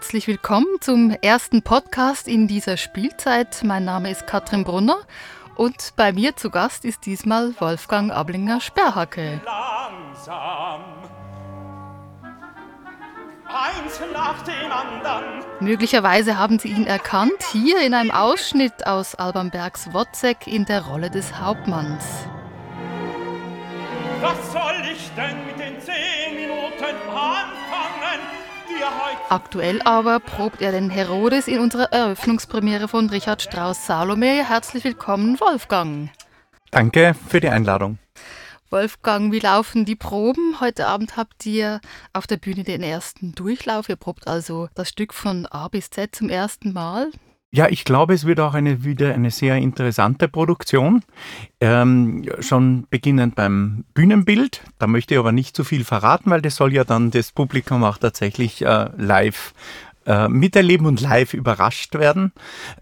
Herzlich willkommen zum ersten Podcast in dieser Spielzeit. Mein Name ist Katrin Brunner und bei mir zu Gast ist diesmal Wolfgang Ablinger Sperrhacke. Langsam. Eins nach dem anderen. Möglicherweise haben Sie ihn erkannt, hier in einem Ausschnitt aus Alban Bergs Wozzeck in der Rolle des Hauptmanns. Was soll ich denn mit den zehn Minuten anfangen? Aktuell aber probt er den Herodes in unserer Eröffnungspremiere von Richard Strauss Salome. Herzlich willkommen, Wolfgang. Danke für die Einladung. Wolfgang, wie laufen die Proben? Heute Abend habt ihr auf der Bühne den ersten Durchlauf. Ihr probt also das Stück von A bis Z zum ersten Mal. Ja, ich glaube, es wird auch eine, wieder eine sehr interessante Produktion. Ähm, schon beginnend beim Bühnenbild. Da möchte ich aber nicht zu viel verraten, weil das soll ja dann das Publikum auch tatsächlich äh, live äh, miterleben und live überrascht werden.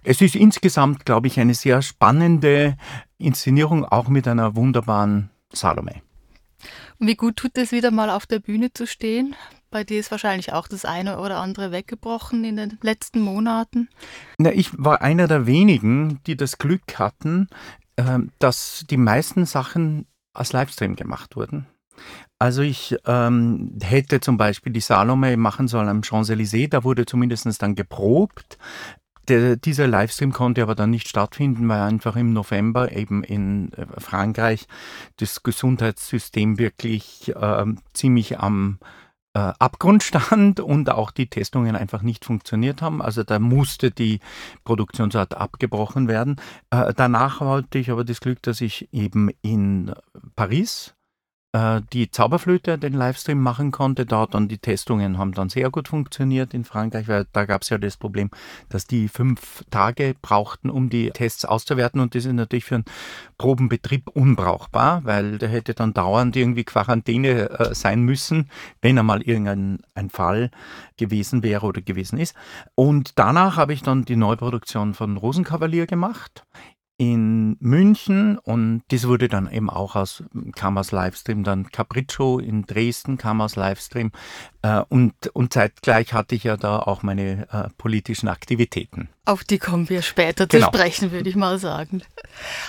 Es ist insgesamt, glaube ich, eine sehr spannende Inszenierung, auch mit einer wunderbaren Salome. Und wie gut tut es wieder mal auf der Bühne zu stehen? Bei dir ist wahrscheinlich auch das eine oder andere weggebrochen in den letzten Monaten. Na, ich war einer der wenigen, die das Glück hatten, äh, dass die meisten Sachen als Livestream gemacht wurden. Also ich ähm, hätte zum Beispiel die Salome machen sollen am Champs-Élysées, da wurde zumindest dann geprobt. Der, dieser Livestream konnte aber dann nicht stattfinden, weil einfach im November eben in äh, Frankreich das Gesundheitssystem wirklich äh, ziemlich am äh, Abgrund stand und auch die Testungen einfach nicht funktioniert haben. Also da musste die Produktionsart abgebrochen werden. Äh, danach hatte ich aber das Glück, dass ich eben in Paris äh, die Zauberflöte den Livestream machen konnte. Da dann die Testungen haben dann sehr gut funktioniert in Frankreich, weil da gab es ja das Problem, dass die fünf Tage brauchten, um die Tests auszuwerten und das ist natürlich für einen Probenbetrieb unbrauchbar, weil der hätte dann dauernd irgendwie Quarantäne äh, sein müssen, wenn einmal irgendein ein Fall gewesen wäre oder gewesen ist. Und danach habe ich dann die Neuproduktion von Rosenkavalier gemacht in München und das wurde dann eben auch aus, kam aus Livestream, dann Capriccio in Dresden kam aus Livestream äh, und, und zeitgleich hatte ich ja da auch meine äh, politischen Aktivitäten. Auf die kommen wir später zu genau. sprechen, würde ich mal sagen.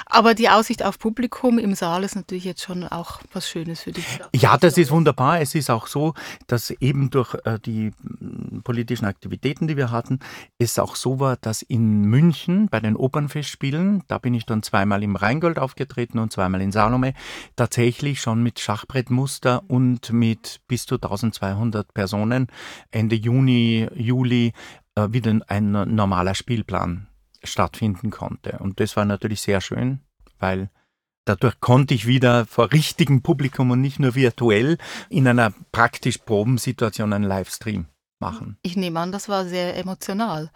Aber die Aussicht auf Publikum im Saal ist natürlich jetzt schon auch was Schönes für dich. Ja, das ist wunderbar. Es ist auch so, dass eben durch äh, die mm, politischen Aktivitäten, die wir hatten, es auch so war, dass in München bei den Opernfestspielen, da bin ich dann zweimal im Rheingold aufgetreten und zweimal in Salome, tatsächlich schon mit Schachbrettmuster und mit bis zu 1200 Personen Ende Juni, Juli äh, wieder ein normaler Spielplan stattfinden konnte. Und das war natürlich sehr schön, weil dadurch konnte ich wieder vor richtigem Publikum und nicht nur virtuell in einer praktisch Probensituation einen Livestream machen. Ich nehme an, das war sehr emotional.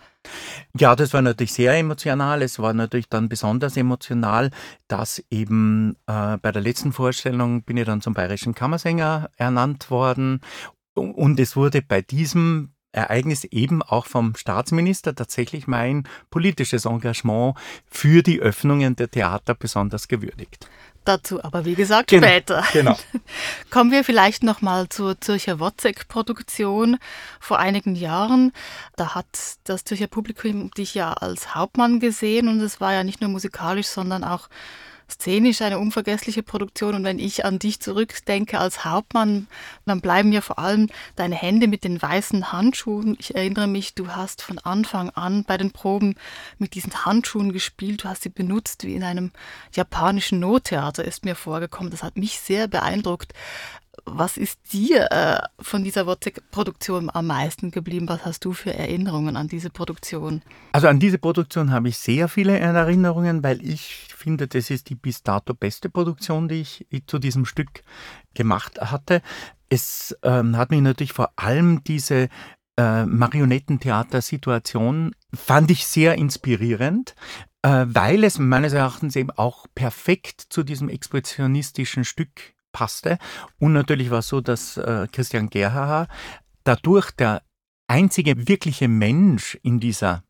Ja, das war natürlich sehr emotional. Es war natürlich dann besonders emotional, dass eben äh, bei der letzten Vorstellung bin ich dann zum Bayerischen Kammersänger ernannt worden. Und es wurde bei diesem Ereignis eben auch vom Staatsminister tatsächlich mein politisches Engagement für die Öffnungen der Theater besonders gewürdigt. Dazu aber wie gesagt genau, später. Genau. Kommen wir vielleicht noch mal zur Zürcher Wozzeck-Produktion vor einigen Jahren. Da hat das Zürcher Publikum dich ja als Hauptmann gesehen und es war ja nicht nur musikalisch, sondern auch szenisch eine unvergessliche Produktion. Und wenn ich an dich zurückdenke als Hauptmann, dann bleiben mir vor allem deine Hände mit den weißen Handschuhen. Ich erinnere mich, du hast von Anfang an bei den Proben mit diesen Handschuhen gespielt. Du hast sie benutzt wie in einem japanischen Nottheater, ist mir vorgekommen. Das hat mich sehr beeindruckt. Was ist dir äh, von dieser Wozzeck-Produktion am meisten geblieben? Was hast du für Erinnerungen an diese Produktion? Also an diese Produktion habe ich sehr viele Erinnerungen, weil ich finde, das ist die bis dato beste Produktion, die ich zu diesem Stück gemacht hatte. Es ähm, hat mich natürlich vor allem diese äh, Marionettentheater-Situation fand ich sehr inspirierend, äh, weil es meines Erachtens eben auch perfekt zu diesem expressionistischen Stück passte. Und natürlich war es so, dass äh, Christian Gerhaher dadurch der einzige wirkliche Mensch in dieser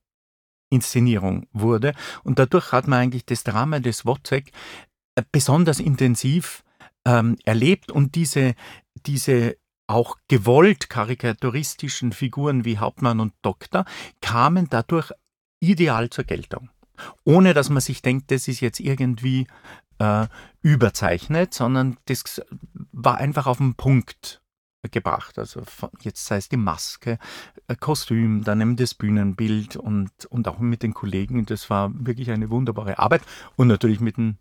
Inszenierung wurde. Und dadurch hat man eigentlich das Drama des Wozzeck äh, besonders intensiv ähm, erlebt und diese, diese auch gewollt karikaturistischen Figuren wie Hauptmann und Doktor kamen dadurch ideal zur Geltung. Ohne dass man sich denkt, das ist jetzt irgendwie äh, überzeichnet, sondern das war einfach auf den Punkt gebracht. Also jetzt sei es die Maske, äh, Kostüm, dann eben das Bühnenbild und, und auch mit den Kollegen. Das war wirklich eine wunderbare Arbeit und natürlich mit dem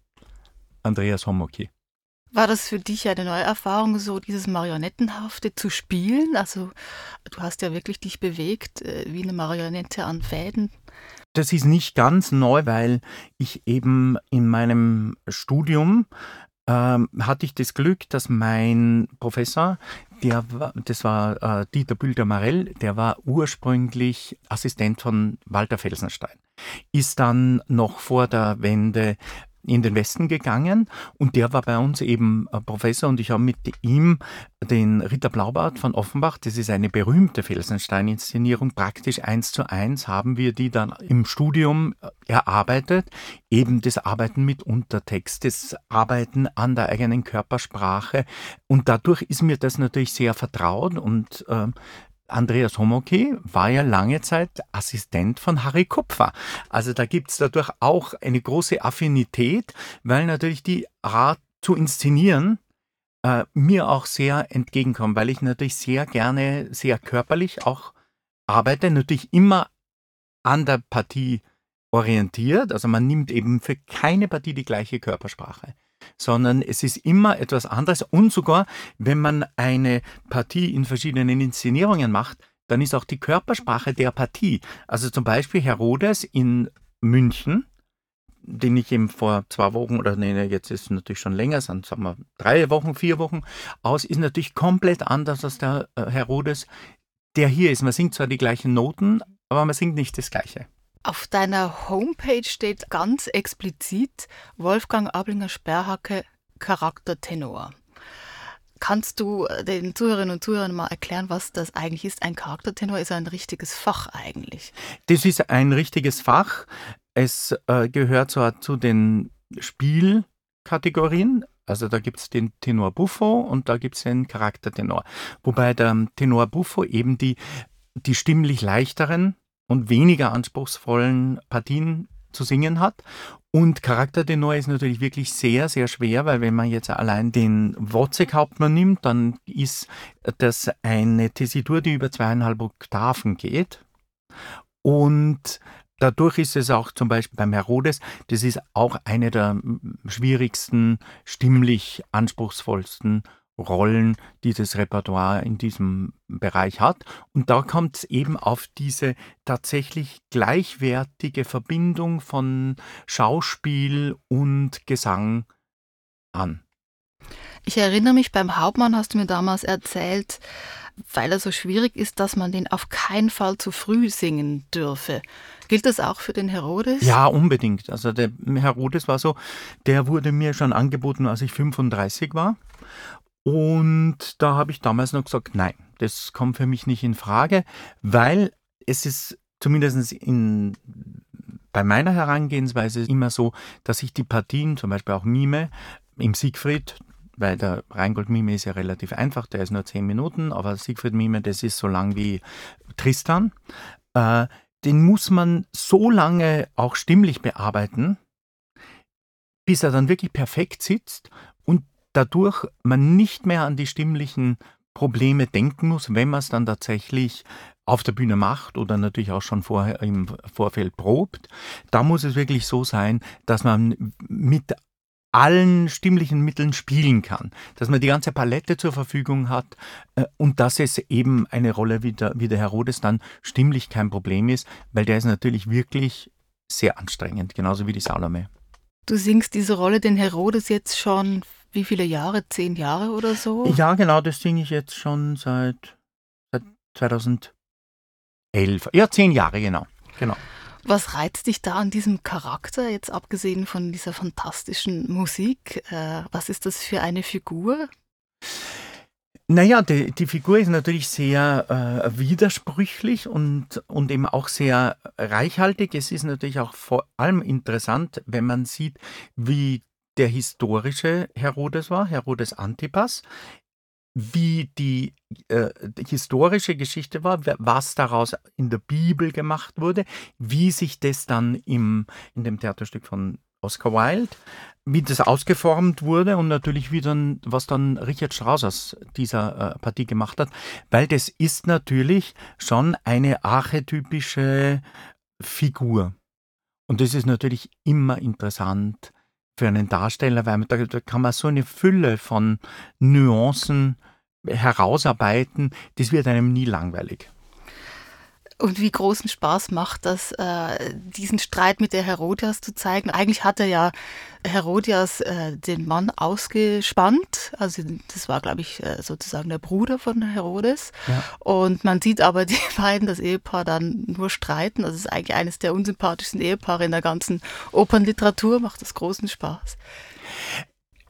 Andreas Homoki. War das für dich eine neue Erfahrung, so dieses Marionettenhafte zu spielen? Also du hast ja wirklich dich bewegt äh, wie eine Marionette an Fäden. Das ist nicht ganz neu, weil ich eben in meinem Studium ähm, hatte ich das Glück, dass mein Professor, der das war äh, Dieter Bülter-Marell, der war ursprünglich Assistent von Walter Felsenstein, ist dann noch vor der Wende in den Westen gegangen. Und der war bei uns eben Professor. Und ich habe mit ihm den Ritter Blaubart von Offenbach, das ist eine berühmte Felsenstein-Inszenierung, praktisch eins zu eins haben wir die dann im Studium erarbeitet, eben das Arbeiten mit Untertext, das Arbeiten an der eigenen Körpersprache. Und dadurch ist mir das natürlich sehr vertraut. Und äh, Andreas Homoke war ja lange Zeit Assistent von Harry Kupfer. Also da gibt es dadurch auch eine große Affinität, weil natürlich die Art zu inszenieren äh, mir auch sehr entgegenkommt, weil ich natürlich sehr gerne, sehr körperlich auch arbeite, natürlich immer an der Partie orientiert. Also man nimmt eben für keine Partie die gleiche Körpersprache sondern es ist immer etwas anderes. Und sogar, wenn man eine Partie in verschiedenen Inszenierungen macht, dann ist auch die Körpersprache der Partie. Also zum Beispiel Herodes in München, den ich eben vor zwei Wochen oder nee, jetzt ist es natürlich schon länger, sind sagen wir drei Wochen, vier Wochen aus, ist natürlich komplett anders als der äh, Herodes, der hier ist. Man singt zwar die gleichen Noten, aber man singt nicht das Gleiche. Auf deiner Homepage steht ganz explizit Wolfgang Ablinger Sperrhacke Charaktertenor. Kannst du äh, den Zuhörerinnen und Zuhörern mal erklären, was das eigentlich ist? Ein Charaktertenor ist ein richtiges Fach eigentlich. Das ist ein richtiges Fach. Es äh, gehört zwar zu den Spielkategorien, also da gibt es den Tenor Buffo und da gibt es den Charaktertenor. Wobei der Tenor Buffo eben die, die stimmlich leichteren und weniger anspruchsvollen Partien zu singen hat. Und Charaktertenor ist natürlich wirklich sehr, sehr schwer, weil wenn man jetzt allein den Wozzeck-Hauptmann nimmt, dann ist das eine Tessitur, die über zweieinhalb Oktaven geht. Und dadurch ist es auch zum Beispiel beim Herodes, das ist auch eine der schwierigsten, stimmlich anspruchsvollsten Rollen dieses Repertoire in diesem Bereich hat. Und da kommt es eben auf diese tatsächlich gleichwertige Verbindung von Schauspiel und Gesang an. Ich erinnere mich, beim Hauptmann hast du mir damals erzählt, weil er so schwierig ist, dass man den auf keinen Fall zu früh singen dürfe. Gilt das auch für den Herodes? Ja, unbedingt. Also der Herodes war so, der wurde mir schon angeboten, als ich 35 war. Und da habe ich damals noch gesagt, nein, das kommt für mich nicht in Frage, weil es ist zumindest in, bei meiner Herangehensweise immer so, dass ich die Partien, zum Beispiel auch Mime, im Siegfried, weil der Rheingold-Mime ist ja relativ einfach, der ist nur zehn Minuten, aber Siegfried-Mime, das ist so lang wie Tristan, äh, den muss man so lange auch stimmlich bearbeiten, bis er dann wirklich perfekt sitzt dadurch man nicht mehr an die stimmlichen Probleme denken muss, wenn man es dann tatsächlich auf der Bühne macht oder natürlich auch schon vorher im Vorfeld probt. Da muss es wirklich so sein, dass man mit allen stimmlichen Mitteln spielen kann, dass man die ganze Palette zur Verfügung hat äh, und dass es eben eine Rolle wie der, wie der Herodes dann stimmlich kein Problem ist, weil der ist natürlich wirklich sehr anstrengend, genauso wie die Salome. Du singst diese Rolle den Herodes jetzt schon wie viele Jahre? Zehn Jahre oder so? Ja, genau, das singe ich jetzt schon seit, seit 2011. Ja, zehn Jahre, genau. genau. Was reizt dich da an diesem Charakter, jetzt abgesehen von dieser fantastischen Musik? Äh, was ist das für eine Figur? Naja, die, die Figur ist natürlich sehr äh, widersprüchlich und, und eben auch sehr reichhaltig. Es ist natürlich auch vor allem interessant, wenn man sieht, wie der historische Herodes war, Herodes Antipas. wie die, äh, die historische Geschichte war, was daraus in der Bibel gemacht wurde, wie sich das dann im, in dem Theaterstück von Oscar Wilde, wie das ausgeformt wurde und natürlich wie dann, was dann Richard Strauss aus dieser äh, Partie gemacht hat, weil das ist natürlich schon eine archetypische Figur. Und das ist natürlich immer interessant für einen Darsteller, weil da, da kann man so eine Fülle von Nuancen herausarbeiten, das wird einem nie langweilig. Und wie großen Spaß macht das, äh, diesen Streit mit der Herodias zu zeigen? Eigentlich hatte ja Herodias äh, den Mann ausgespannt. Also das war, glaube ich, äh, sozusagen der Bruder von Herodes. Ja. Und man sieht aber die beiden, das Ehepaar, dann nur streiten. Das ist eigentlich eines der unsympathischsten Ehepaare in der ganzen Opernliteratur. Macht das großen Spaß.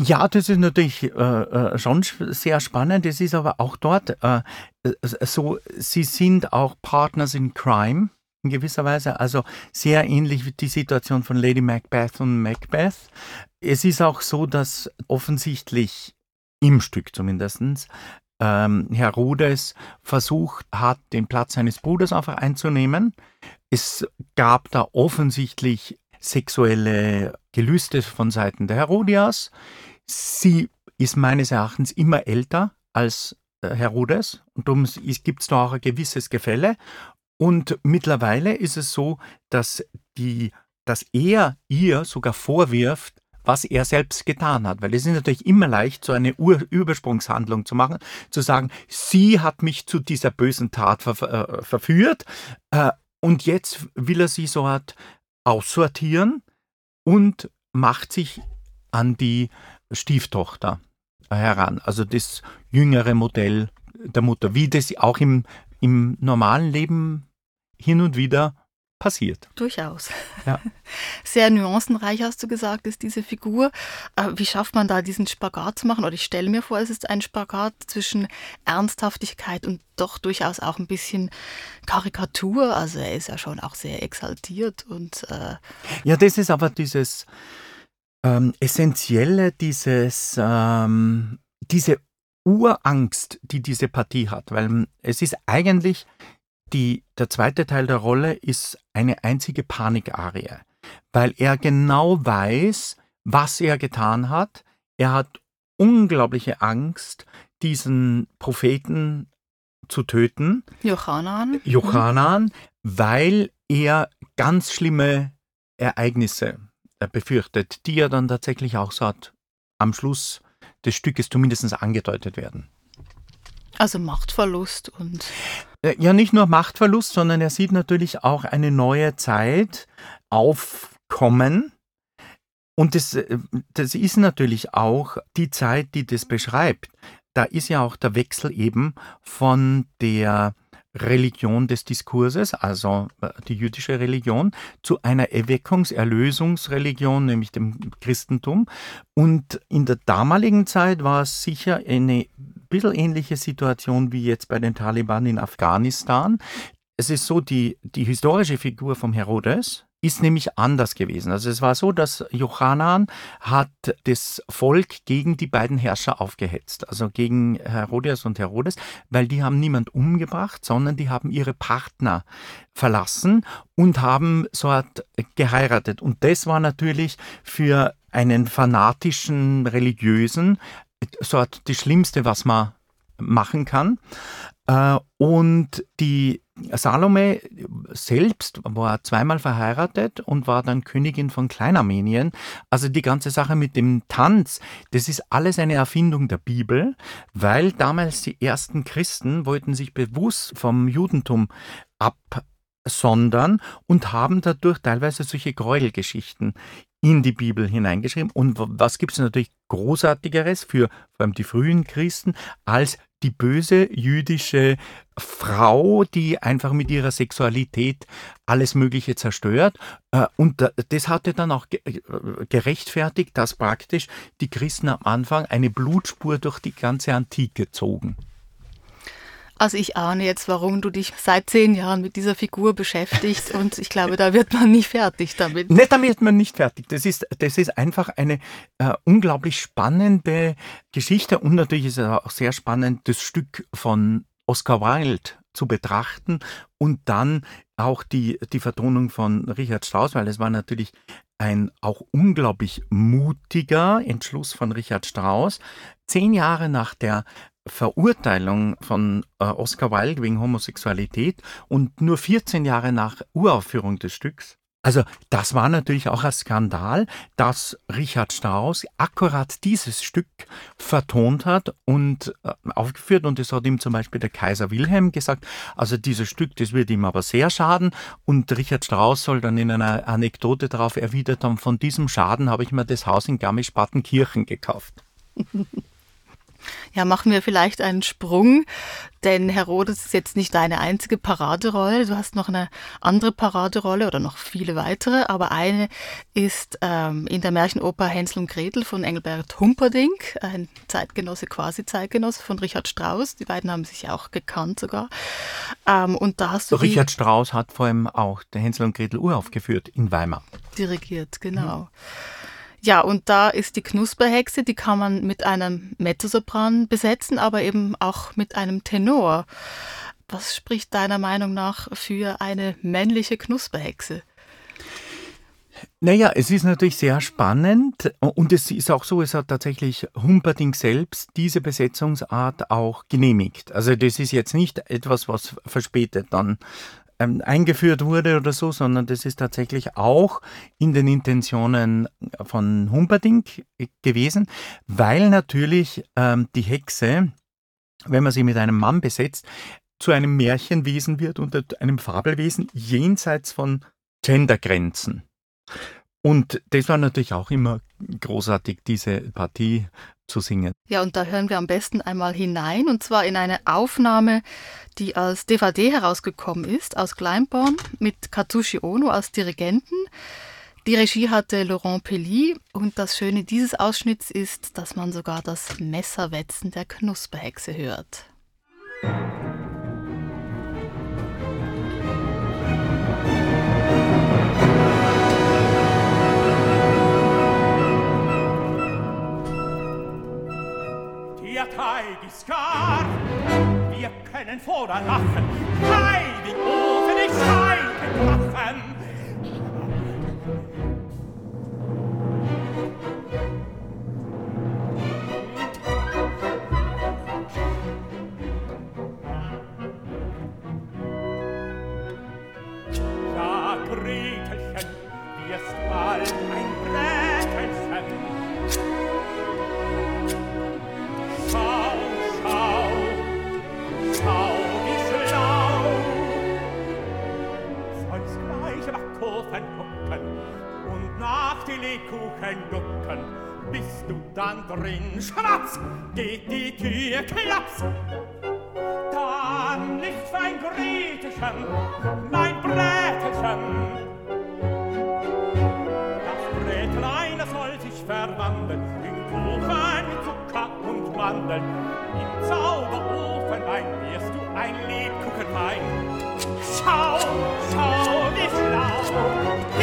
Ja, das ist natürlich äh, äh, schon sehr spannend. Es ist aber auch dort äh, äh, so, sie sind auch Partners in Crime in gewisser Weise, also sehr ähnlich wie die Situation von Lady Macbeth und Macbeth. Es ist auch so, dass offensichtlich im Stück zumindest ähm, Herodes versucht hat, den Platz seines Bruders einfach einzunehmen. Es gab da offensichtlich sexuelle Gelüste von Seiten der Herodias. Sie ist meines Erachtens immer älter als äh, Herodes und darum gibt es da auch ein gewisses Gefälle. Und mittlerweile ist es so, dass, die, dass er ihr sogar vorwirft, was er selbst getan hat. Weil es ist natürlich immer leicht, so eine Ur Übersprungshandlung zu machen, zu sagen, sie hat mich zu dieser bösen Tat ver äh, verführt äh, und jetzt will er sie so aussortieren und macht sich an die Stieftochter heran, also das jüngere Modell der Mutter, wie das auch im, im normalen Leben hin und wieder passiert. Durchaus. Ja. Sehr nuancenreich hast du gesagt, ist diese Figur. Äh, wie schafft man da diesen Spagat zu machen? Oder ich stelle mir vor, es ist ein Spagat zwischen Ernsthaftigkeit und doch durchaus auch ein bisschen Karikatur. Also er ist ja schon auch sehr exaltiert und äh ja, das ist aber dieses ähm, Essentielle, dieses, ähm, diese Urangst, die diese Partie hat, weil es ist eigentlich die, der zweite Teil der Rolle ist eine einzige Panikarie, weil er genau weiß, was er getan hat. Er hat unglaubliche Angst, diesen Propheten zu töten. Jochanan. Jochanan, weil er ganz schlimme Ereignisse befürchtet, die ja dann tatsächlich auch so hat, am Schluss des Stückes zumindest angedeutet werden. Also Machtverlust und. Äh, ja, nicht nur Machtverlust, sondern er sieht natürlich auch eine neue Zeit aufkommen. Und das, äh, das ist natürlich auch die Zeit, die das beschreibt. Da ist ja auch der Wechsel eben von der Religion des Diskurses, also äh, die jüdische Religion, zu einer Erweckungs-, Erlösungsreligion, nämlich dem Christentum. Und in der damaligen Zeit war es sicher eine bisschen ähnliche Situation wie jetzt bei den Taliban in Afghanistan. Es ist so, die, die historische Figur vom Herodes, ist nämlich anders gewesen. Also es war so, dass Jochanan hat das Volk gegen die beiden Herrscher aufgehetzt, also gegen Herodias und Herodes, weil die haben niemand umgebracht, sondern die haben ihre Partner verlassen und haben so Art geheiratet. Und das war natürlich für einen fanatischen Religiösen so Art die Schlimmste, was man machen kann. Äh, und die Salome selbst war zweimal verheiratet und war dann Königin von Kleinarmenien. Also die ganze Sache mit dem Tanz, das ist alles eine Erfindung der Bibel, weil damals die ersten Christen wollten sich bewusst vom Judentum absondern und haben dadurch teilweise solche Gräuelgeschichten in die Bibel hineingeschrieben. Und was gibt es natürlich Großartigeres für vor allem die frühen Christen als die böse jüdische Frau, die einfach mit ihrer Sexualität alles Mögliche zerstört. Äh, und das hatte dann auch äh, gerechtfertigt, dass praktisch die Christen am Anfang eine Blutspur durch die ganze Antike zogen. Also ich ahne jetzt, warum du dich seit zehn Jahren mit dieser Figur beschäftigst und ich glaube, da wird man nicht fertig damit. Nicht, damit wird man nicht fertig. Das ist, das ist einfach eine äh, unglaublich spannende Geschichte und natürlich ist es auch sehr spannend, das Stück von Oscar Wilde zu betrachten und dann auch die, die Vertonung von Richard Strauss, weil es war natürlich ein auch unglaublich mutiger Entschluss von Richard Strauss, zehn Jahre nach der Verurteilung von äh, Oscar Wilde wegen Homosexualität und nur 14 Jahre nach Uraufführung des Stücks. Also das war natürlich auch ein Skandal, dass Richard Strauss akkurat dieses Stück vertont hat und äh, aufgeführt und das hat ihm zum Beispiel der Kaiser Wilhelm gesagt, also dieses Stück, das wird ihm aber sehr schaden und Richard Strauss soll dann in einer Anekdote darauf erwidert haben, von diesem Schaden habe ich mir das Haus in Garmisch-Partenkirchen gekauft. Ja, machen wir vielleicht einen Sprung, denn Herodes ist jetzt nicht deine einzige Paraderolle. Du hast noch eine andere Paraderolle oder noch viele weitere, aber eine ist ähm, in der Märchenoper Hänsel und Gretel von Engelbert Humperdinck, ein Zeitgenosse, quasi Zeitgenosse von Richard Strauss. Die beiden haben sich auch gekannt sogar. Ähm, und da hast du Richard Strauss hat vor allem auch der Hänsel und Gretel uraufgeführt in Weimar. Dirigiert, genau. Mhm. Ja, und da ist die Knusperhexe, die kann man mit einem Mezzosopran besetzen, aber eben auch mit einem Tenor. Was spricht deiner Meinung nach für eine männliche Knusperhexe? Naja, es ist natürlich sehr spannend und es ist auch so, es hat tatsächlich Humperdinck selbst diese Besetzungsart auch genehmigt. Also das ist jetzt nicht etwas, was verspätet dann ähm, eingeführt wurde oder so, sondern das ist tatsächlich auch in den Intentionen von Humperdinck gewesen, weil natürlich ähm, die Hexe, wenn man sie mit einem Mann besetzt, zu einem Märchenwesen wird und einem Fabelwesen jenseits von Gendergrenzen. Und das war natürlich auch immer großartig, diese Partie zu singen. Ja, und da hören wir am besten einmal hinein, und zwar in eine Aufnahme, die als DVD herausgekommen ist, aus Kleinborn, mit Katsushi Ono als Dirigenten. Die Regie hatte Laurent Pelly und das Schöne dieses Ausschnitts ist, dass man sogar das Messerwetzen der Knusperhexe hört. Heidi Scar. Wir können voran lachen, Heidi Ofen, ich scheite Drachen. Kuchen ducken, bist du dann drin, schmatz, geht die Tür, klaps. Dann nicht mein Gretelchen, mein Brätelchen. Das Brätlein soll sich verwandeln in Kuchen Zucker und Mandeln. Im Zauberofenlein wirst du ein Lebkuchenwein. Schau, schau, wie schlau.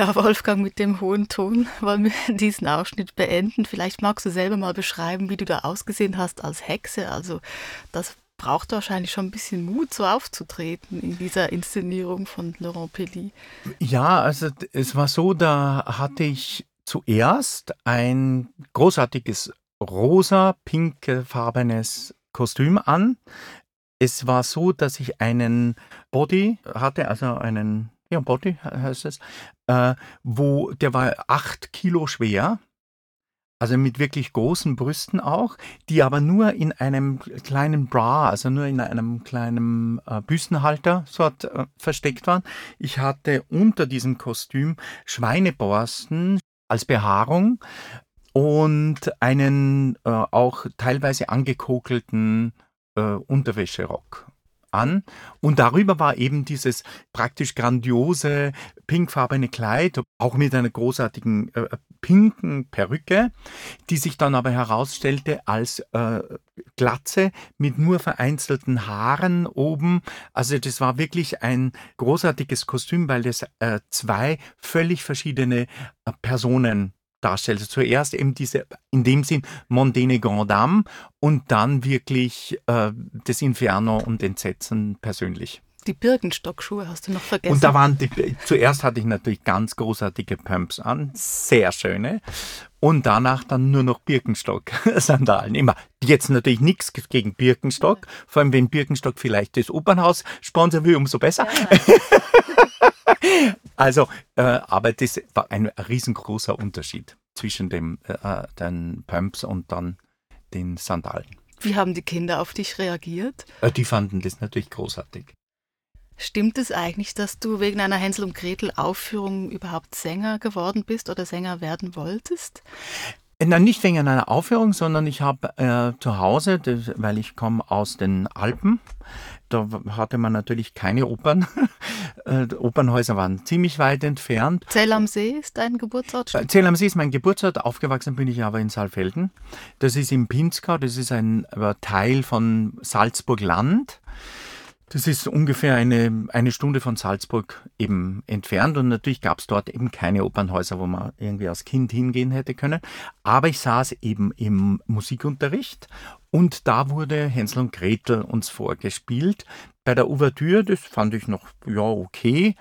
Ja, Wolfgang, mit dem hohen Ton wollen wir diesen Ausschnitt beenden. Vielleicht magst du selber mal beschreiben, wie du da ausgesehen hast als Hexe. Also das braucht wahrscheinlich schon ein bisschen Mut, so aufzutreten in dieser Inszenierung von Laurent Pelly. Ja, also es war so, da hatte ich zuerst ein großartiges rosa-pinkfarbenes Kostüm an. Es war so, dass ich einen Body hatte, also einen ja, Body heißt es, äh, wo der war acht Kilo schwer, also mit wirklich großen Brüsten auch, die aber nur in einem kleinen Bra, also nur in einem kleinen äh, Büstenhalter sort äh, versteckt waren. Ich hatte unter diesem Kostüm Schweineborsten als Behaarung und einen äh, auch teilweise angekokelten äh, Unterwäscherock an und darüber war eben dieses praktisch grandiose pinkfarbene Kleid, auch mit einer großartigen äh, pinken Perücke, die sich dann aber herausstellte als äh, Glatze mit nur vereinzelten Haaren oben. Also das war wirklich ein großartiges Kostüm, weil das äh, zwei völlig verschiedene äh, Personen darstellt. Also zuerst eben diese, in dem Sinn, Mondene Grand Dame und dann wirklich äh, das Inferno und Entsetzen persönlich. Die Birkenstockschuhe hast du noch vergessen. Und da waren die, zuerst hatte ich natürlich ganz großartige Pumps an, sehr schöne. Und danach dann nur noch Birkenstock-Sandalen. Immer. Jetzt natürlich nichts gegen Birkenstock. Vor allem, wenn Birkenstock vielleicht das Opernhaus sponsern will, umso besser. Ja. also, äh, aber das war ein riesengroßer Unterschied zwischen dem, äh, den Pumps und dann den Sandalen. Wie haben die Kinder auf dich reagiert? Äh, die fanden das natürlich großartig. Stimmt es eigentlich, dass du wegen einer Hänsel und Gretel Aufführung überhaupt Sänger geworden bist oder Sänger werden wolltest? Äh, Nein, nicht wegen einer Aufführung, sondern ich habe äh, zu Hause, das, weil ich komme aus den Alpen, da hatte man natürlich keine Opern. äh, Opernhäuser waren ziemlich weit entfernt. Zell am See ist dein Geburtsort? Äh, Zell am See ist mein Geburtsort, aufgewachsen bin ich aber in Saalfelden. Das ist im Pinzgau, das ist ein äh, Teil von Salzburg-Land. Das ist ungefähr eine, eine Stunde von Salzburg eben entfernt und natürlich gab es dort eben keine Opernhäuser, wo man irgendwie als Kind hingehen hätte können. Aber ich saß eben im Musikunterricht und da wurde Hänsel und Gretel uns vorgespielt. Bei der Ouvertüre, das fand ich noch, ja, okay.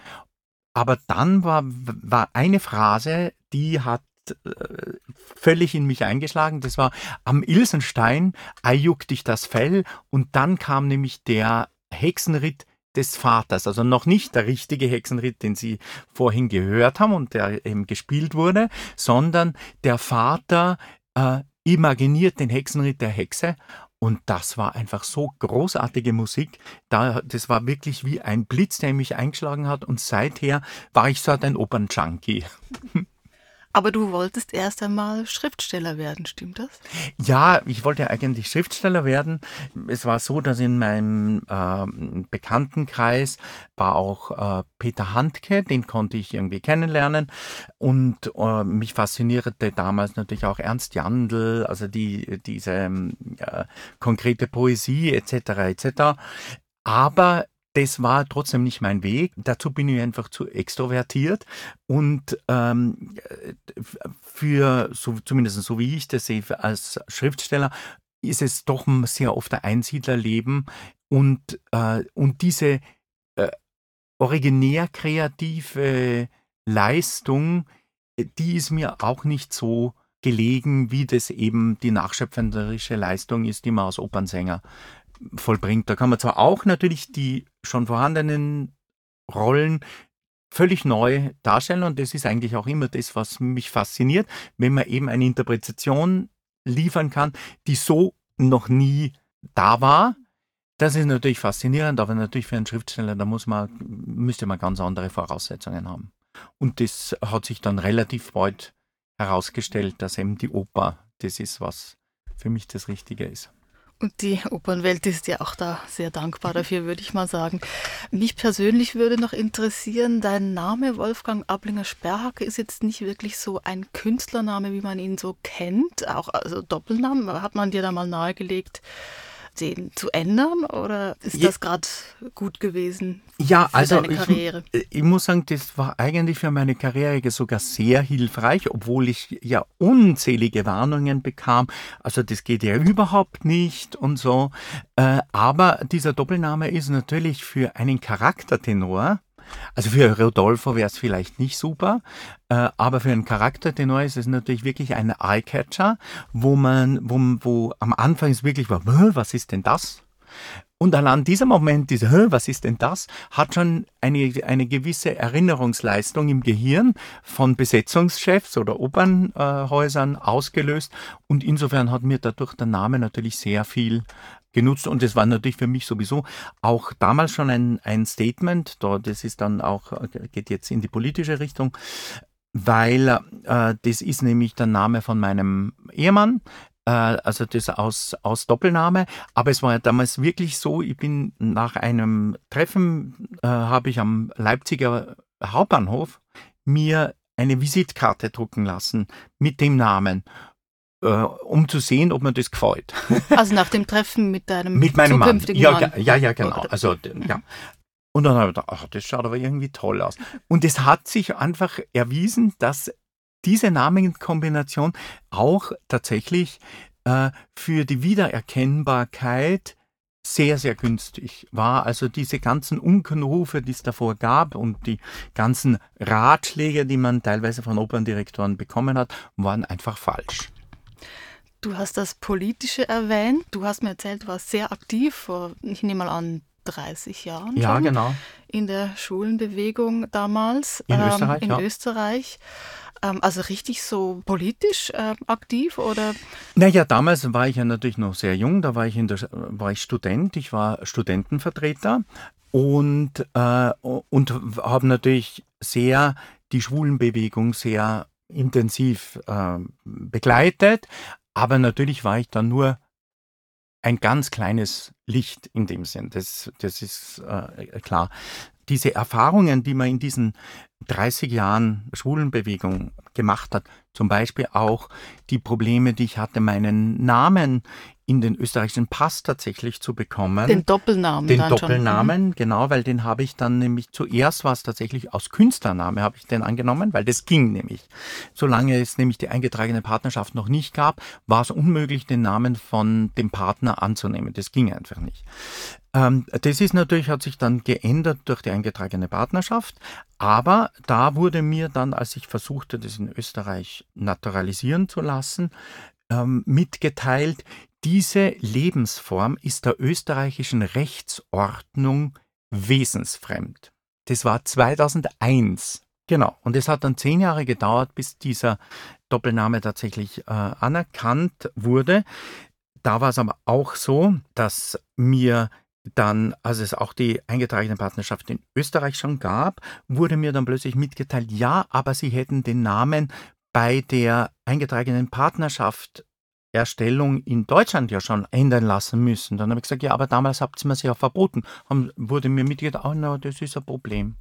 Aber dann war, war eine Phrase, die hat äh, völlig in mich eingeschlagen. Das war am Ilsenstein, ei dich das Fell. Und dann kam nämlich der Hexenritt des Vaters, also noch nicht der richtige Hexenritt, den Sie vorhin gehört haben und der eben gespielt wurde, sondern der Vater äh, imaginiert den Hexenritt der Hexe und das war einfach so großartige Musik. Da, das war wirklich wie ein Blitz, der mich eingeschlagen hat. Und seither war ich so ein Opernjunkie. Aber du wolltest erst einmal Schriftsteller werden, stimmt das? Ja, ich wollte eigentlich Schriftsteller werden. Es war so, dass in meinem äh, Bekanntenkreis war auch äh, Peter Handke, den konnte ich irgendwie kennenlernen. Und äh, mich faszinierte damals natürlich auch Ernst Jandl, also die, diese äh, konkrete Poesie etc. etc. Aber das war trotzdem nicht mein Weg. Dazu bin ich einfach zu extrovertiert und ähm, für, so, zumindest so wie ich das sehe, als Schriftsteller, ist es doch sehr oft ein Einsiedlerleben und, äh, und diese äh, originär kreative Leistung, die ist mir auch nicht so gelegen, wie das eben die nachschöpferische Leistung ist, die man als Opernsänger vollbringt. Da kann man zwar auch natürlich die schon vorhandenen Rollen völlig neu darstellen und das ist eigentlich auch immer das, was mich fasziniert, wenn man eben eine Interpretation liefern kann, die so noch nie da war. Das ist natürlich faszinierend, aber natürlich für einen Schriftsteller, da muss man, müsste man ganz andere Voraussetzungen haben. Und das hat sich dann relativ bald herausgestellt, dass eben die Oper das ist, was für mich das Richtige ist. Und die Opernwelt ist ja auch da sehr dankbar dafür, würde ich mal sagen. Mich persönlich würde noch interessieren, dein Name Wolfgang Ablinger-Sperhacke ist jetzt nicht wirklich so ein Künstlername, wie man ihn so kennt. Auch also Doppelnamen hat man dir da mal nahegelegt den zu ändern oder ist ja. das gerade gut gewesen ja, für also deine Karriere? Ich, ich, muss sagen, das war eigentlich für meine Karriere sogar sehr hilfreich, obwohl ich ja unzählige Warnungen bekam. Also das geht ja überhaupt nicht und so. Äh, aber dieser Doppelname ist natürlich für einen Charaktertenor also für Rodolfo wäre es vielleicht nicht super, äh, aber für einen Charaktertenor ist es natürlich wirklich ein Eyecatcher, wo man, wo, wo am Anfang es wirklich war, was ist denn das? Und allein dieser Moment, dieser, was ist denn das, hat schon eine, eine gewisse Erinnerungsleistung im Gehirn von Besetzungschefs oder Opernhäusern ausgelöst. Und insofern hat mir dadurch der Name natürlich sehr viel genutzt und das war natürlich für mich sowieso auch damals schon ein, ein Statement, da, das ist dann auch, geht jetzt in die politische Richtung, weil äh, das ist nämlich der Name von meinem Ehemann, äh, also das aus, aus Doppelname, aber es war ja damals wirklich so, ich bin nach einem Treffen, äh, habe ich am Leipziger Hauptbahnhof mir eine Visitkarte drucken lassen mit dem Namen äh, um zu sehen, ob mir das gefällt. Also nach dem Treffen mit deinem mit meinem zukünftigen Mann. Ja, ja, ja, genau. Also ja. Und dann habe ich gedacht, ach, das schaut aber irgendwie toll aus. Und es hat sich einfach erwiesen, dass diese Namenkombination auch tatsächlich äh, für die Wiedererkennbarkeit sehr, sehr günstig war. Also diese ganzen Unkenrufe, die es davor gab und die ganzen Ratschläge, die man teilweise von Operndirektoren bekommen hat, waren einfach falsch. Du hast das Politische erwähnt. Du hast mir erzählt, du warst sehr aktiv vor, ich nehme mal an, 30 Jahren. Ja, schon, genau. In der Schulenbewegung damals. In ähm, Österreich. In ja. Österreich. Ähm, also richtig so politisch äh, aktiv oder? Naja, damals war ich ja natürlich noch sehr jung. Da war ich, in der, war ich Student. Ich war Studentenvertreter und, äh, und habe natürlich sehr die Schwulenbewegung sehr intensiv äh, begleitet, aber natürlich war ich dann nur ein ganz kleines Licht in dem Sinn. Das, das ist äh, klar. Diese Erfahrungen, die man in diesen 30 Jahren Schwulenbewegung gemacht hat, zum Beispiel auch die Probleme, die ich hatte, meinen Namen in den österreichischen Pass tatsächlich zu bekommen. Den Doppelnamen. Den Doppelnamen, schon. Mhm. genau, weil den habe ich dann nämlich zuerst war es tatsächlich aus Künstlername habe ich den angenommen, weil das ging nämlich. Solange es nämlich die eingetragene Partnerschaft noch nicht gab, war es unmöglich, den Namen von dem Partner anzunehmen. Das ging einfach nicht. Ähm, das ist natürlich, hat sich dann geändert durch die eingetragene Partnerschaft, aber da wurde mir dann, als ich versuchte, das in Österreich naturalisieren zu lassen, ähm, mitgeteilt, diese Lebensform ist der österreichischen Rechtsordnung wesensfremd. Das war 2001. Genau. Und es hat dann zehn Jahre gedauert, bis dieser Doppelname tatsächlich äh, anerkannt wurde. Da war es aber auch so, dass mir dann, als es auch die eingetragene Partnerschaft in Österreich schon gab, wurde mir dann plötzlich mitgeteilt, ja, aber sie hätten den Namen bei der eingetragenen Partnerschaft Erstellung in Deutschland ja schon ändern lassen müssen. Dann habe ich gesagt, ja, aber damals habt ihr mir ja verboten. Haben, wurde mir mitgeteilt, oh, no, das ist ein Problem.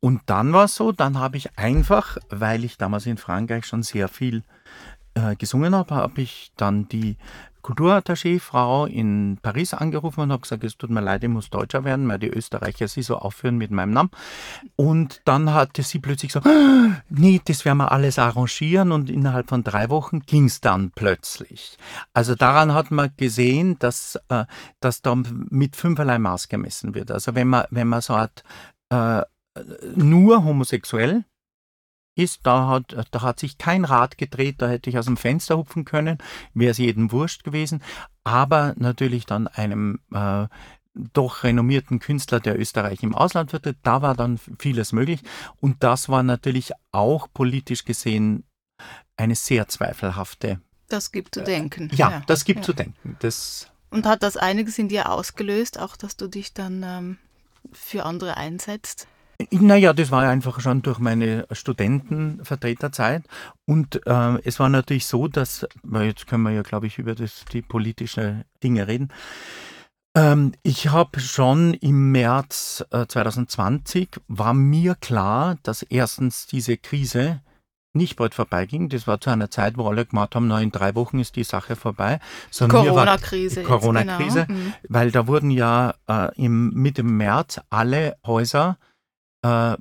Und dann war es so, dann habe ich einfach, weil ich damals in Frankreich schon sehr viel äh, gesungen habe, habe ich dann die Kulturattaché-Frau in Paris angerufen und habe gesagt, es tut mir leid, ich muss Deutscher werden, weil die Österreicher sie so aufführen mit meinem Namen. Und dann hatte sie plötzlich gesagt, ah, nee, das werden wir alles arrangieren und innerhalb von drei Wochen ging es dann plötzlich. Also daran hat man gesehen, dass, äh, dass da mit fünferlei Maß gemessen wird. Also wenn man, wenn man so hat, äh, nur homosexuell ist, da hat, da hat sich kein Rad gedreht, da hätte ich aus dem Fenster hupfen können, wäre es jedem wurscht gewesen. Aber natürlich dann einem äh, doch renommierten Künstler, der Österreich im Ausland vertritt, da war dann vieles möglich. Und das war natürlich auch politisch gesehen eine sehr zweifelhafte. Das gibt zu denken. Äh, ja, ja, das gibt ja. zu denken. Das Und hat das einiges in dir ausgelöst, auch dass du dich dann ähm, für andere einsetzt? Naja, das war einfach schon durch meine Studentenvertreterzeit. Und äh, es war natürlich so, dass, jetzt können wir ja, glaube ich, über das, die politische Dinge reden. Ähm, ich habe schon im März äh, 2020 war mir klar, dass erstens diese Krise nicht bald vorbeiging. Das war zu einer Zeit, wo alle gemacht haben, na, in drei Wochen ist die Sache vorbei. Corona-Krise. Corona-Krise, genau. Mhm. weil da wurden ja äh, im Mitte März alle Häuser äh,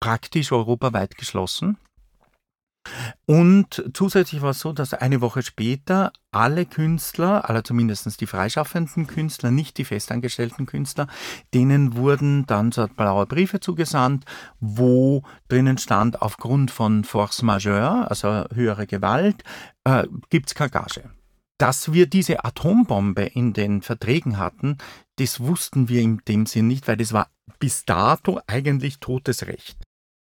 praktisch europaweit geschlossen. Und zusätzlich war es so, dass eine Woche später alle Künstler, aller zumindest die freischaffenden Künstler, nicht die festangestellten Künstler, denen wurden dann so blaue Briefe zugesandt, wo drinnen stand, aufgrund von Force Majeure, also höhere Gewalt, äh, gibt es keine Gage. Dass wir diese Atombombe in den Verträgen hatten, das wussten wir in dem Sinn nicht, weil das war bis dato eigentlich totes Recht.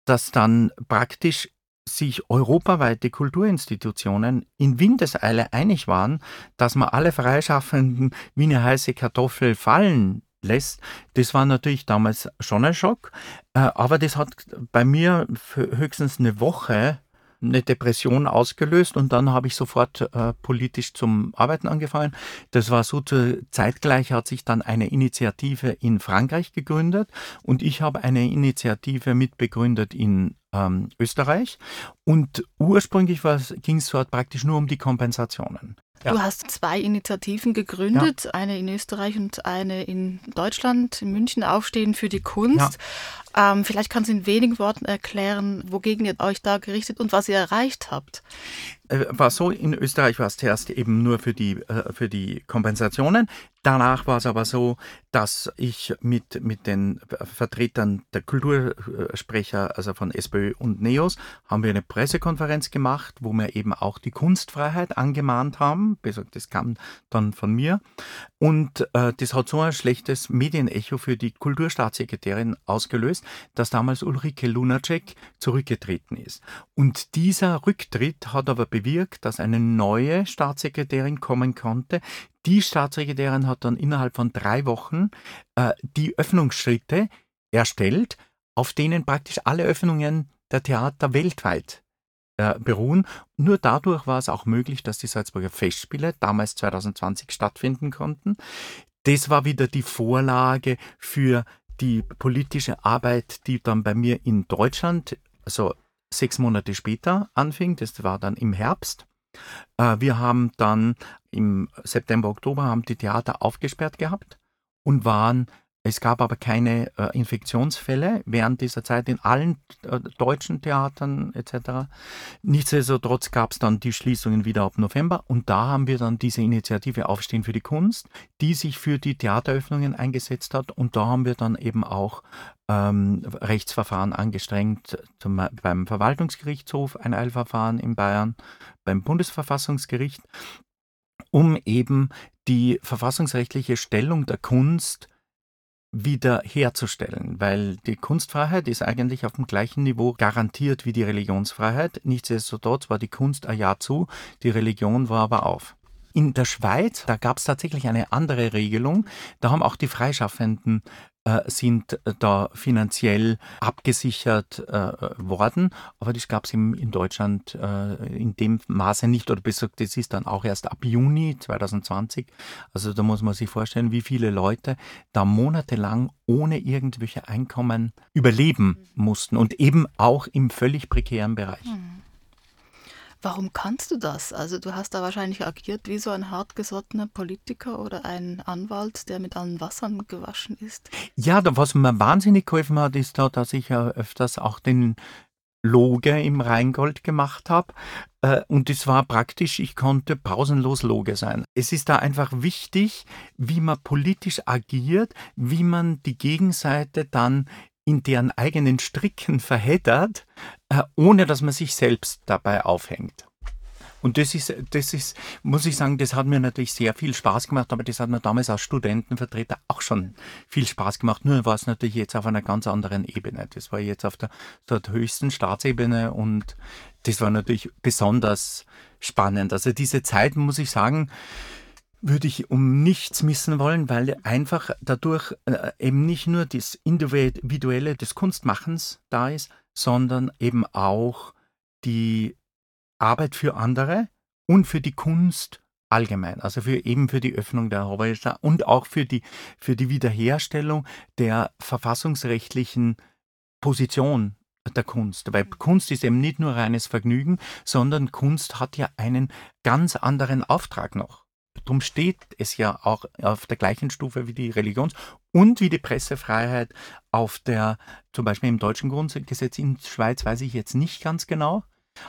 Dass dann praktisch sich europaweite Kulturinstitutionen in Windeseile einig waren, dass man alle Freischaffenden wie eine heiße Kartoffel fallen lässt, das war natürlich damals schon ein Schock. Äh, aber das hat bei mir höchstens eine Woche eine Depression ausgelöst und dann habe ich sofort äh, politisch zum Arbeiten angefangen. Das war so zur zeitgleich hat sich dann eine Initiative in Frankreich gegründet und ich habe eine Initiative mitbegründet in ähm, Österreich. Und ursprünglich ging es dort praktisch nur um die Kompensationen. Ja. Du hast zwei Initiativen gegründet, ja. eine in Österreich und eine in Deutschland, in München, Aufstehen für die Kunst. Ja. Ähm, vielleicht kannst du in wenigen Worten erklären, wogegen ihr euch da gerichtet und was ihr erreicht habt. Äh, war so, in Österreich war es zuerst eben nur für die, äh, für die Kompensationen. Danach war es aber so, dass ich mit, mit den Vertretern der Kultursprecher, also von SPÖ und NEOS, haben wir eine Pressekonferenz gemacht, wo wir eben auch die Kunstfreiheit angemahnt haben. Das kam dann von mir. Und äh, das hat so ein schlechtes Medienecho für die Kulturstaatssekretärin ausgelöst, dass damals Ulrike Lunacek zurückgetreten ist. Und dieser Rücktritt hat aber bewirkt, dass eine neue Staatssekretärin kommen konnte. Die Staatssekretärin hat dann innerhalb von drei Wochen äh, die Öffnungsschritte erstellt, auf denen praktisch alle Öffnungen der Theater weltweit äh, beruhen. Nur dadurch war es auch möglich, dass die Salzburger Festspiele damals 2020 stattfinden konnten. Das war wieder die Vorlage für die politische Arbeit, die dann bei mir in Deutschland, also sechs Monate später anfing. Das war dann im Herbst. Äh, wir haben dann im September, Oktober haben die Theater aufgesperrt gehabt und waren es gab aber keine äh, Infektionsfälle während dieser Zeit in allen äh, deutschen Theatern etc. Nichtsdestotrotz gab es dann die Schließungen wieder ab November und da haben wir dann diese Initiative Aufstehen für die Kunst, die sich für die Theateröffnungen eingesetzt hat und da haben wir dann eben auch ähm, Rechtsverfahren angestrengt, zum, beim Verwaltungsgerichtshof ein Eilverfahren in Bayern, beim Bundesverfassungsgericht, um eben die verfassungsrechtliche Stellung der Kunst wieder weil die Kunstfreiheit ist eigentlich auf dem gleichen Niveau garantiert wie die Religionsfreiheit. Nichtsdestotrotz war die Kunst ein Jahr zu, die Religion war aber auf. In der Schweiz, da gab es tatsächlich eine andere Regelung. Da haben auch die Freischaffenden sind äh, da finanziell abgesichert äh, worden, aber das gab es in Deutschland äh, in dem Maße nicht, oder besser gesagt, das ist dann auch erst ab Juni 2020. Also da muss man sich vorstellen, wie viele Leute da monatelang ohne irgendwelche Einkommen überleben mussten und eben auch im völlig prekären Bereich. Mhm. Warum kannst du das? Also du hast da wahrscheinlich agiert wie so ein hartgesottener Politiker oder ein Anwalt, der mit allen Wassern gewaschen ist. Ja, was mir wahnsinnig geholfen hat, ist da, dass ich ja öfters auch den Loge im Rheingold gemacht habe. Äh, und es war praktisch, ich konnte pausenlos Loge sein. Es ist da einfach wichtig, wie man politisch agiert, wie man die Gegenseite dann in deren eigenen Stricken verheddert, äh, ohne dass man sich selbst dabei aufhängt. Und das ist, das ist, muss ich sagen, das hat mir natürlich sehr viel Spaß gemacht, aber das hat mir damals als Studentenvertreter auch schon viel Spaß gemacht. Nur war es natürlich jetzt auf einer ganz anderen Ebene. Das war jetzt auf der, der höchsten Staatsebene und das war natürlich besonders spannend. Also diese Zeit, muss ich sagen, würde ich um nichts missen wollen, weil einfach dadurch äh, eben nicht nur das Individuelle des Kunstmachens da ist, sondern eben auch die Arbeit für andere und für die Kunst allgemein, also für eben für die Öffnung der Häuser und auch für die, für die Wiederherstellung der verfassungsrechtlichen Position der Kunst. Weil Kunst ist eben nicht nur reines Vergnügen, sondern Kunst hat ja einen ganz anderen Auftrag noch. Darum steht es ja auch auf der gleichen Stufe wie die Religions- und wie die Pressefreiheit auf der, zum Beispiel im deutschen Grundgesetz in Schweiz, weiß ich jetzt nicht ganz genau.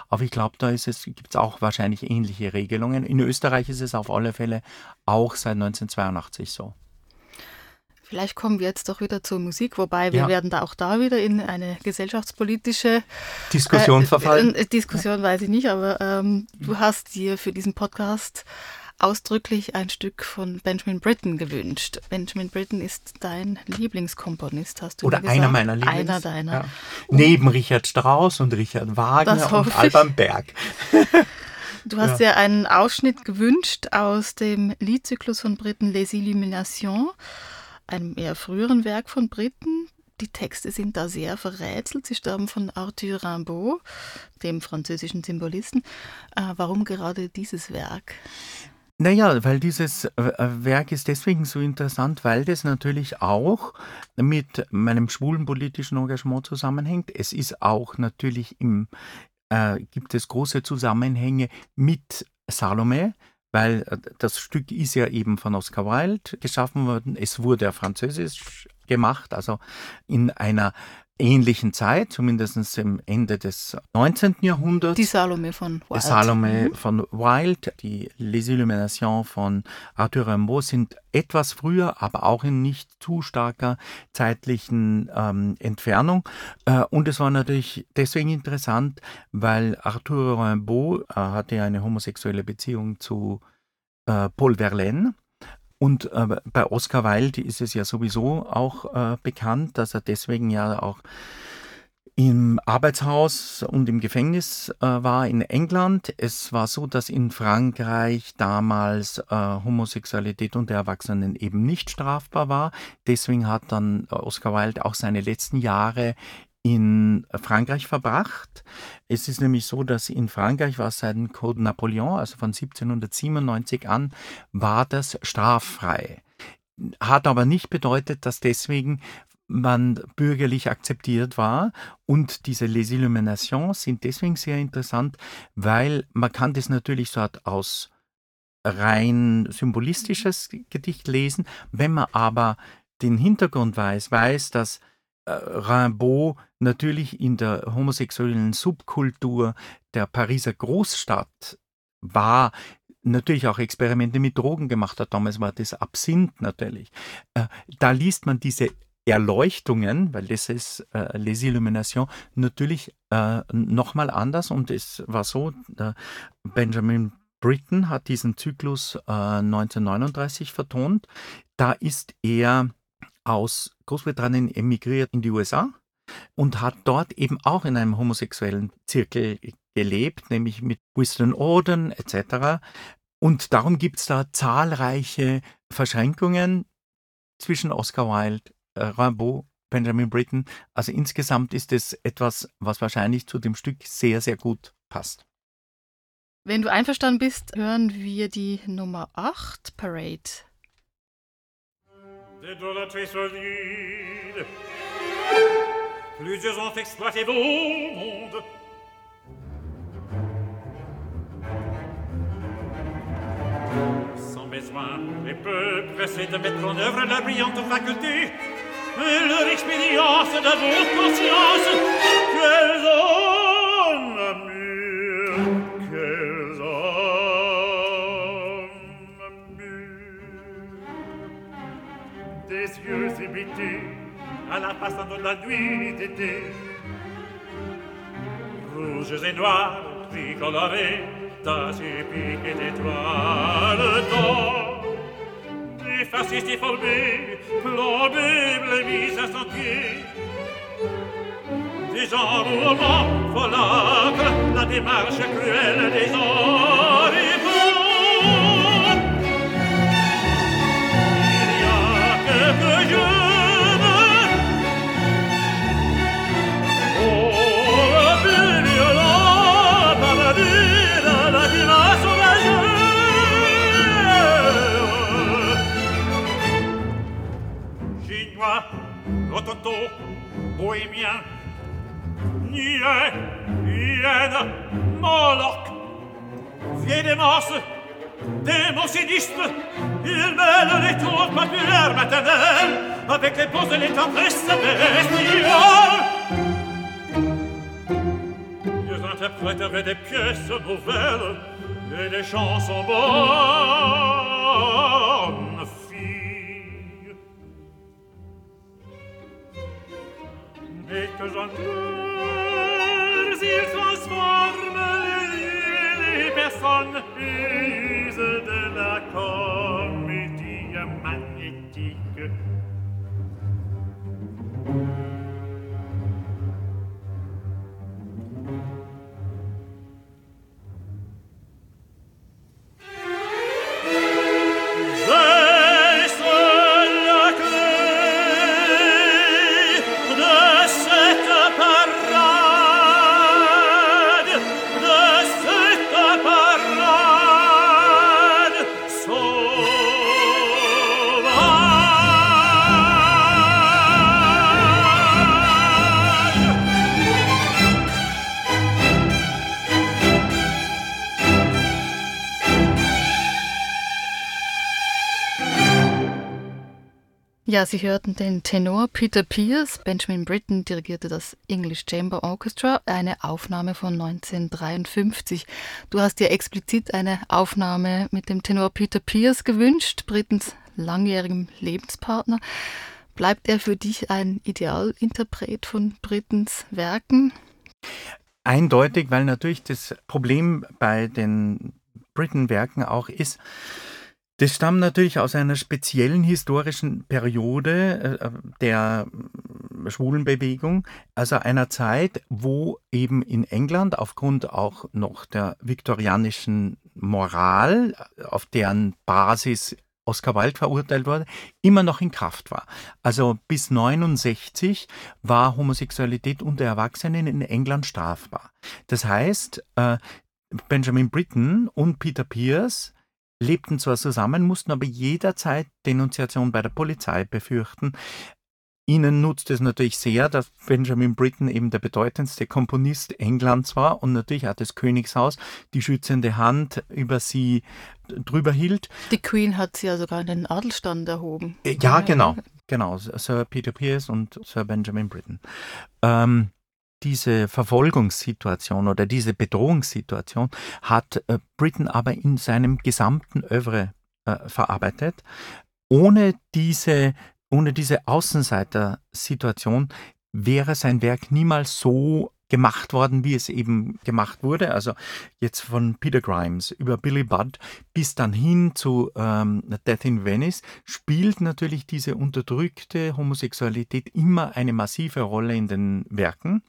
Aber ich glaube, da gibt es auch wahrscheinlich ähnliche Regelungen. In Österreich ist es auf alle Fälle auch seit 1982 so. Vielleicht kommen wir jetzt doch wieder zur Musik, wobei wir ja. werden da auch da wieder in eine gesellschaftspolitische Diskussion äh, verfallen. Äh, Diskussion weiß ich nicht, aber ähm, du hast dir für diesen Podcast ausdrücklich ein Stück von Benjamin Britten gewünscht. Benjamin Britten ist dein Lieblingskomponist, hast du Oder gesagt. einer meiner Lieblings. Einer deiner. Ja. Neben Richard Strauss und Richard Wagner und Alban Berg. Du hast ja. dir einen Ausschnitt gewünscht aus dem Liedzyklus von Britten Les Illuminations, einem eher früheren Werk von Britten. Die Texte sind da sehr verrätselt. Sie stammen von Arthur Rimbaud, dem französischen Symbolisten. Äh, warum gerade dieses Werk? Naja, weil dieses äh, äh, Werk ist deswegen so interessant, weil das natürlich auch mit meinem schwulen politischen Engagement zusammenhängt. Es ist auch natürlich im, äh, gibt es große Zusammenhänge mit Salome, weil äh, das Stück ist ja eben von Oscar Wilde geschaffen worden. Es wurde ja französisch gemacht, also in einer ähnlichen Zeit, zumindest im Ende des 19. Jahrhunderts. Die Salome von Wilde. Die Salome mhm. von Wilde, die Les Illuminations von Arthur Rimbaud sind etwas früher, aber auch in nicht zu starker zeitlichen ähm, Entfernung. Äh, und es war natürlich deswegen interessant, weil Arthur Rimbaud äh, hatte eine homosexuelle Beziehung zu äh, Paul Verlaine und äh, bei Oscar Wilde ist es ja sowieso auch äh, bekannt, dass er deswegen ja auch im Arbeitshaus und im Gefängnis äh, war in England. Es war so, dass in Frankreich damals äh, Homosexualität unter Erwachsenen eben nicht strafbar war. Deswegen hat dann Oscar Wilde auch seine letzten Jahre in Frankreich verbracht. Es ist nämlich so, dass in Frankreich war seit dem Code Napoleon, also von 1797 an, war das straffrei. Hat aber nicht bedeutet, dass deswegen man bürgerlich akzeptiert war. Und diese Les Illuminations sind deswegen sehr interessant, weil man kann das natürlich so aus rein symbolistisches Gedicht lesen. Wenn man aber den Hintergrund weiß, weiß, dass Rimbaud natürlich in der homosexuellen Subkultur der Pariser Großstadt war, natürlich auch Experimente mit Drogen gemacht hat. Damals war das Absinth natürlich. Äh, da liest man diese Erleuchtungen, weil das ist äh, Les Illuminations, natürlich äh, nochmal anders. Und es war so, Benjamin Britten hat diesen Zyklus äh, 1939 vertont. Da ist er aus Großbritannien emigriert in die USA und hat dort eben auch in einem homosexuellen Zirkel gelebt, nämlich mit Winston Orden etc. Und darum gibt es da zahlreiche Verschränkungen zwischen Oscar Wilde, äh, Rimbaud, Benjamin Britten. Also insgesamt ist es etwas, was wahrscheinlich zu dem Stück sehr, sehr gut passt. Wenn du einverstanden bist, hören wir die Nummer 8, Parade. Dédolâtrés solides, plusieurs ont exploité vos mondes. Sans besoin, les peuples pressés de mettre en œuvre la brillante faculté et leur expérience de vos consciences, quels hommes à la façon de la nuit d'été. Rouges et noirs, tricolorés, taches et piques d'étoiles d'or. Des fascistes déformés, plombés, blêmis à sentier. Des enroulements folâtres, la démarche cruelle des oribons. Bordeaux, Bohémien, Niais, Hyène, Moloch, Vieux démence, démocidiste, il mêle les tours populaires maternelles avec les poses de l'étendresse bestiale. Ils interpréteraient des pièces nouvelles et des chansons bonnes. que j'en meurs, ils transforment les lieux, les personnes et usent des Ja, Sie hörten den Tenor Peter Pierce. Benjamin Britten dirigierte das English Chamber Orchestra, eine Aufnahme von 1953. Du hast dir explizit eine Aufnahme mit dem Tenor Peter Pierce gewünscht, Brittens langjährigem Lebenspartner. Bleibt er für dich ein Idealinterpret von Brittens Werken? Eindeutig, weil natürlich das Problem bei den Britten-Werken auch ist, das stammt natürlich aus einer speziellen historischen Periode äh, der äh, Schwulenbewegung, also einer Zeit, wo eben in England aufgrund auch noch der viktorianischen Moral, auf deren Basis Oscar Wilde verurteilt wurde, immer noch in Kraft war. Also bis 69 war Homosexualität unter Erwachsenen in England strafbar. Das heißt, äh, Benjamin Britten und Peter Pierce lebten zwar zusammen, mussten aber jederzeit Denunziation bei der Polizei befürchten. Ihnen nutzt es natürlich sehr, dass Benjamin Britten eben der bedeutendste Komponist Englands war und natürlich auch das Königshaus die schützende Hand über sie drüber hielt. Die Queen hat sie ja sogar in den Adelstand erhoben. Äh, Ja, genau, genau. Sir Peter Pierce und Sir Benjamin Britten. Ähm, diese Verfolgungssituation oder diese Bedrohungssituation hat äh, Britten aber in seinem gesamten Övre äh, verarbeitet. Ohne diese, ohne diese Außenseiter-Situation wäre sein Werk niemals so gemacht worden, wie es eben gemacht wurde. Also jetzt von Peter Grimes über Billy Budd bis dann hin zu ähm, Death in Venice spielt natürlich diese unterdrückte Homosexualität immer eine massive Rolle in den Werken.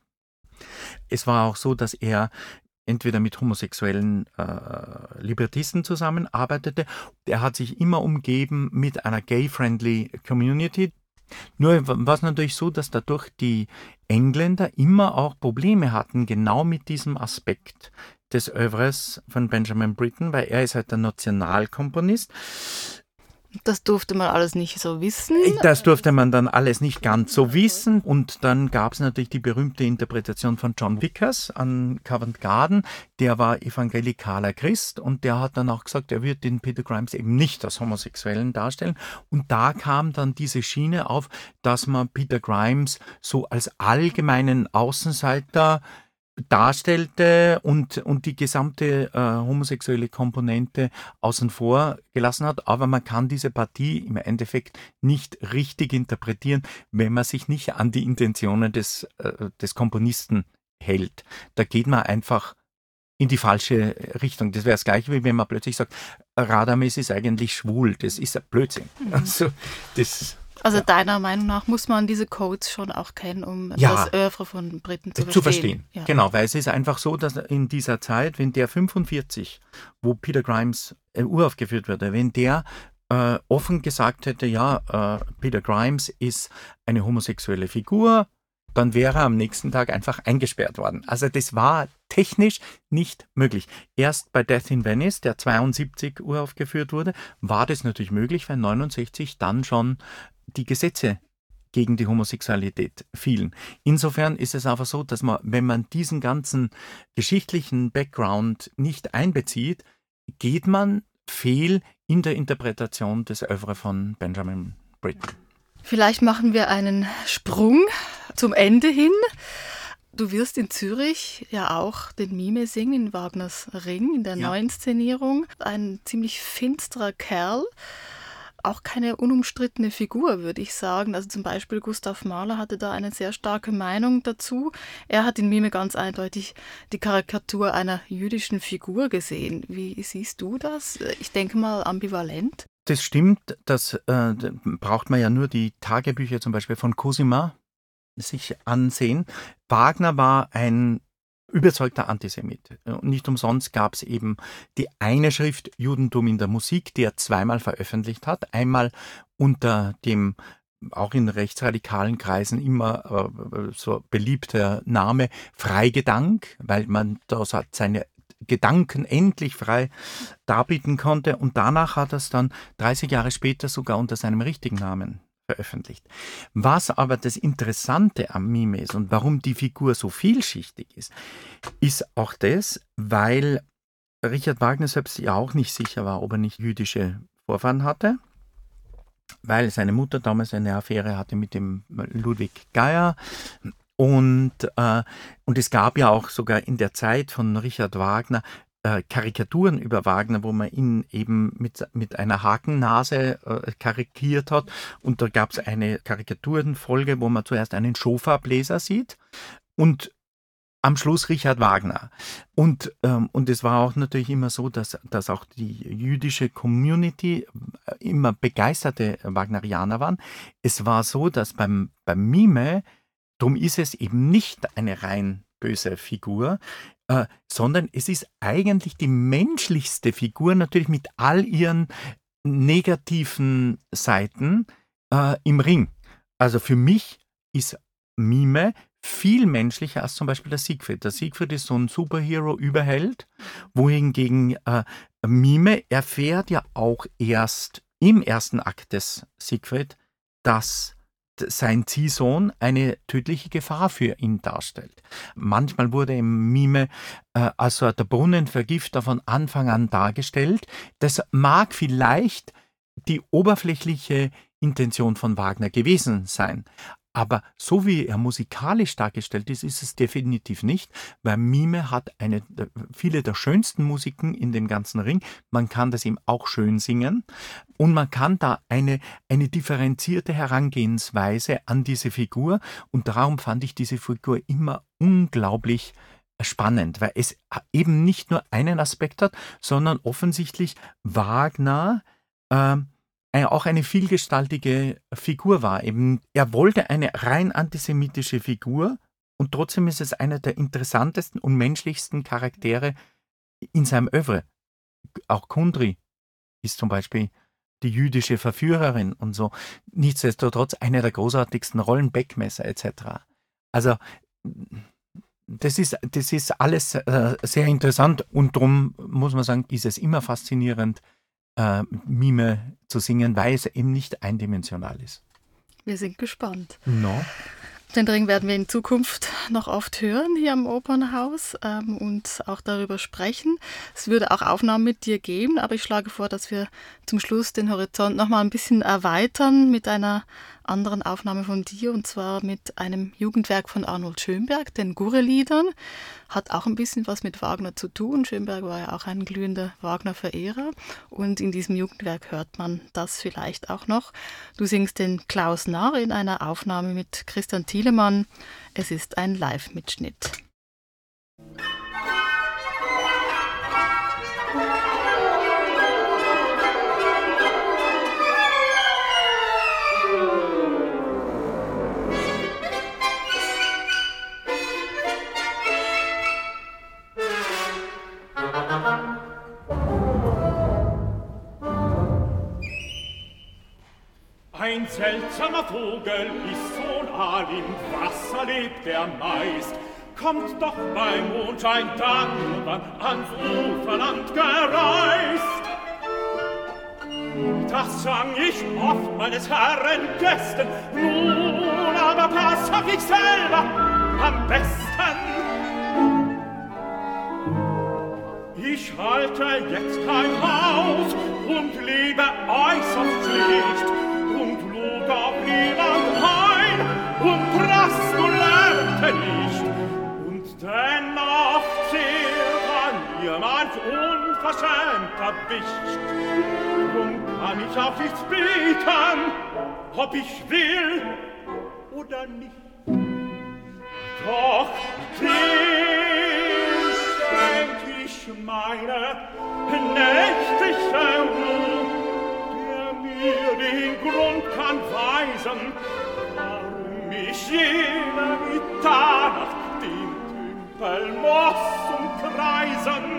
Es war auch so, dass er entweder mit homosexuellen äh, Libertisten zusammenarbeitete. Er hat sich immer umgeben mit einer gay-friendly Community. Nur war es natürlich so, dass dadurch die Engländer immer auch Probleme hatten, genau mit diesem Aspekt des Övres von Benjamin Britten, weil er ist halt der Nationalkomponist. Das durfte man alles nicht so wissen. Das durfte man dann alles nicht ganz so wissen. Und dann gab es natürlich die berühmte Interpretation von John Vickers an Covent Garden. Der war evangelikaler Christ und der hat dann auch gesagt, er wird den Peter Grimes eben nicht als Homosexuellen darstellen. Und da kam dann diese Schiene auf, dass man Peter Grimes so als allgemeinen Außenseiter darstellte und, und die gesamte äh, homosexuelle Komponente außen vor gelassen hat. Aber man kann diese Partie im Endeffekt nicht richtig interpretieren, wenn man sich nicht an die Intentionen des, äh, des Komponisten hält. Da geht man einfach in die falsche Richtung. Das wäre das gleiche, wie wenn man plötzlich sagt, Radames ist eigentlich schwul. Das ist ein Blödsinn. Mhm. Also, das Also deiner Meinung nach muss man diese Codes schon auch kennen, um Ja. das Oeuvre von Briten zu verstehen. zu verstehen. Ja. Genau, weil es ist einfach so, dass in dieser Zeit, wenn der 45, wo Peter Grimes äh, uraufgeführt wurde, wenn der äh, offen gesagt hätte, ja, äh, Peter Grimes ist eine homosexuelle Figur, dann wäre er am nächsten Tag einfach eingesperrt worden. Also das war technisch nicht möglich. Erst bei Death in Venice, der 72 uraufgeführt wurde, war das natürlich möglich, weil 69 dann schon die Gesetze gegen die Homosexualität fielen. Insofern ist es aber so, dass man, wenn man diesen ganzen geschichtlichen Background nicht einbezieht, geht man fehl in der Interpretation des Oeuvre von Benjamin Britten. Vielleicht machen wir einen Sprung zum Ende hin. Du wirst in Zürich ja auch den Mime singen in Wagners Ring in der ja. Neuinszenierung. Ein ziemlich finsterer Kerl. Auch keine unumstrittene Figur, würde ich sagen. Also zum Beispiel Gustav Mahler hatte da eine sehr starke Meinung dazu. Er hat in Mime ganz eindeutig die Karikatur einer jüdischen Figur gesehen. Wie siehst du das? Ich denke mal ambivalent. Das stimmt, das äh, braucht man ja nur die Tagebücher zum Beispiel von Cosima sich ansehen. Wagner war ein überzeugter Antisemit. Und nicht umsonst gab es eben die eine Schrift Judentum in der Musik, die er zweimal veröffentlicht hat. Einmal unter dem auch in rechtsradikalen Kreisen immer äh, so beliebter Name Freigedank, weil man da seine Gedanken endlich frei darbieten konnte. Und danach hat er es dann 30 Jahre später sogar unter seinem richtigen Namen veröffentlicht. Was aber das Interessante am Mime ist und warum die Figur so vielschichtig ist, ist auch das, weil Richard Wagner selbst ja auch nicht sicher war, ob er nicht jüdische Vorfahren hatte, weil seine Mutter damals eine Affäre hatte mit dem Ludwig Geier. Und, äh, und es gab ja auch sogar in der Zeit von Richard Wagner äh, Karikaturen über Wagner, wo man ihn eben mit, mit einer Hakennase äh, karikiert hat. Und da gab es eine Karikaturenfolge, wo man zuerst einen Schofabläser sieht und am Schluss Richard Wagner. Und, ähm, und es war auch natürlich immer so, dass, dass auch die jüdische Community äh, immer begeisterte Wagnerianer waren. Es war so, dass beim, beim Mime, darum ist es eben nicht eine rein böse Figur, äh, sondern es ist eigentlich die menschlichste Figur, natürlich mit all ihren negativen Seiten äh, im Ring. Also für mich ist Mime viel menschlicher als zum Beispiel der Siegfried. Der Siegfried ist so ein Superhero-Überheld, wohingegen äh, Mime erfährt ja auch erst im ersten Akt des Siegfried, dass sein Ziehsohn eine tödliche Gefahr für ihn darstellt. Manchmal wurde im Mime äh, also der Brunnenvergifter von Anfang an dargestellt. Das mag vielleicht die oberflächliche Intention von Wagner gewesen sein. Aber so wie er musikalisch dargestellt ist, ist es definitiv nicht, weil Mime hat eine, viele der schönsten Musiken in dem ganzen Ring. Man kann das ihm auch schön singen und man kann da eine, eine differenzierte Herangehensweise an diese Figur und darum fand ich diese Figur immer unglaublich spannend, weil es eben nicht nur einen Aspekt hat, sondern offensichtlich Wagner äh, auch eine vielgestaltige Figur war. Eben, er wollte eine rein antisemitische Figur und trotzdem ist es einer der interessantesten und menschlichsten Charaktere in seinem Övre. Auch Kundri ist zum Beispiel die jüdische Verführerin und so. Nichtsdestotrotz eine der großartigsten Rollen, Beckmesser etc. Also das ist, das ist alles äh, sehr interessant und darum muss man sagen, ist es immer faszinierend, äh, Mime zu singen, weil es eben nicht eindimensional ist. Wir sind gespannt. No. Den Ring werden wir in Zukunft noch oft hören hier am Opernhaus ähm, und auch darüber sprechen. Es würde auch Aufnahmen mit dir geben, aber ich schlage vor, dass wir zum Schluss den Horizont noch mal ein bisschen erweitern mit einer anderen Aufnahme von dir und zwar mit einem Jugendwerk von Arnold Schönberg, den Gurre-Liedern. Hat auch ein bisschen was mit Wagner zu tun. Schönberg war ja auch ein glühender Wagner-Verehrer und in diesem Jugendwerk hört man das vielleicht auch noch. Du singst den Klaus Narr in einer Aufnahme mit Christian Thielemann. Es ist ein Live-Mitschnitt. Seltsamer Vogel ist von all im Wasser lebt er meist. Kommt doch bei Mondschein dann, wann ans Uferland gereist. Das sang ich oft meines Herren Gästen, nun aber pass auf ich selber am besten. Ich halte jetzt kein Haus und lebe äußerst schlicht unverschämt erwischt. Drum kann ich auf nichts bieten, ob ich will oder nicht. Doch dies denk ich meine nächtliche Ruhe, der mir den Grund kann weisen, warum ich jene Mitternacht den Tümpel muss umkreisen.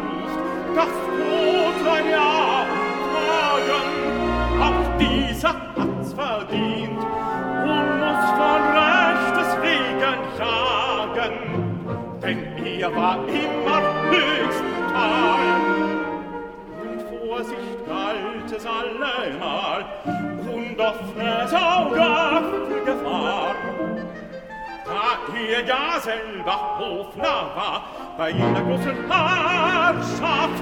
Auch dieser hat's verdient und muss von Rechtes wegen jagen, denn er war immer höchsten Tal. Und Vorsicht galt es allemal und offenes Auge für Gefahr. Da er ja selber Hofnarr war, bei jener großen Herrschaft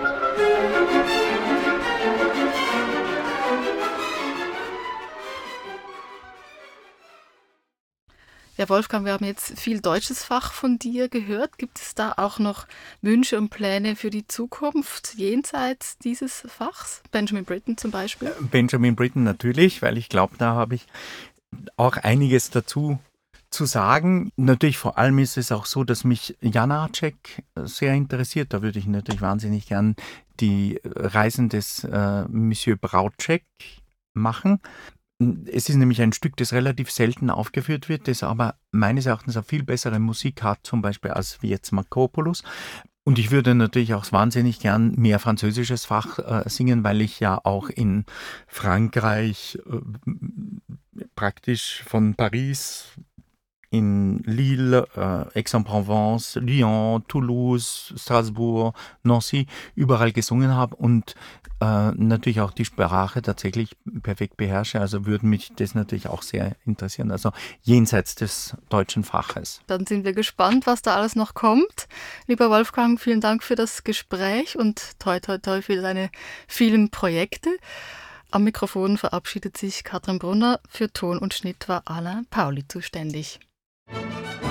Ja, Wolfgang, wir haben jetzt viel deutsches Fach von dir gehört. Gibt es da auch noch Wünsche und Pläne für die Zukunft jenseits dieses Fachs? Benjamin Britten zum Beispiel? Benjamin Britten natürlich, weil ich glaube, da habe ich auch einiges dazu zu sagen. Natürlich vor allem ist es auch so, dass mich Janacek sehr interessiert. Da würde ich natürlich wahnsinnig gern die Reisen des äh, Monsieur Brautschek machen. Es ist nämlich ein Stück, das relativ selten aufgeführt wird, das aber meines Erachtens eine viel bessere Musik hat, zum Beispiel als wie jetzt Markopoulos. Und ich würde natürlich auch wahnsinnig gern mehr französisches Fach äh, singen, weil ich ja auch in Frankreich äh, praktisch von Paris in Lille, äh, Aix-en-Provence, Lyon, Toulouse, Strasbourg, Nancy überall gesungen habe und äh, natürlich auch die Sprache tatsächlich perfekt beherrsche. Also würde mich das natürlich auch sehr interessieren. Also jenseits des deutschen Faches. Dann sind wir gespannt, was da alles noch kommt. Lieber Wolfgang, vielen Dank für das Gespräch und toi toi toi für deine vielen Projekte. Am Mikrofon verabschiedet sich Katrin Brunner. Für Ton und Schnitt war Alain Pauli zuständig. Música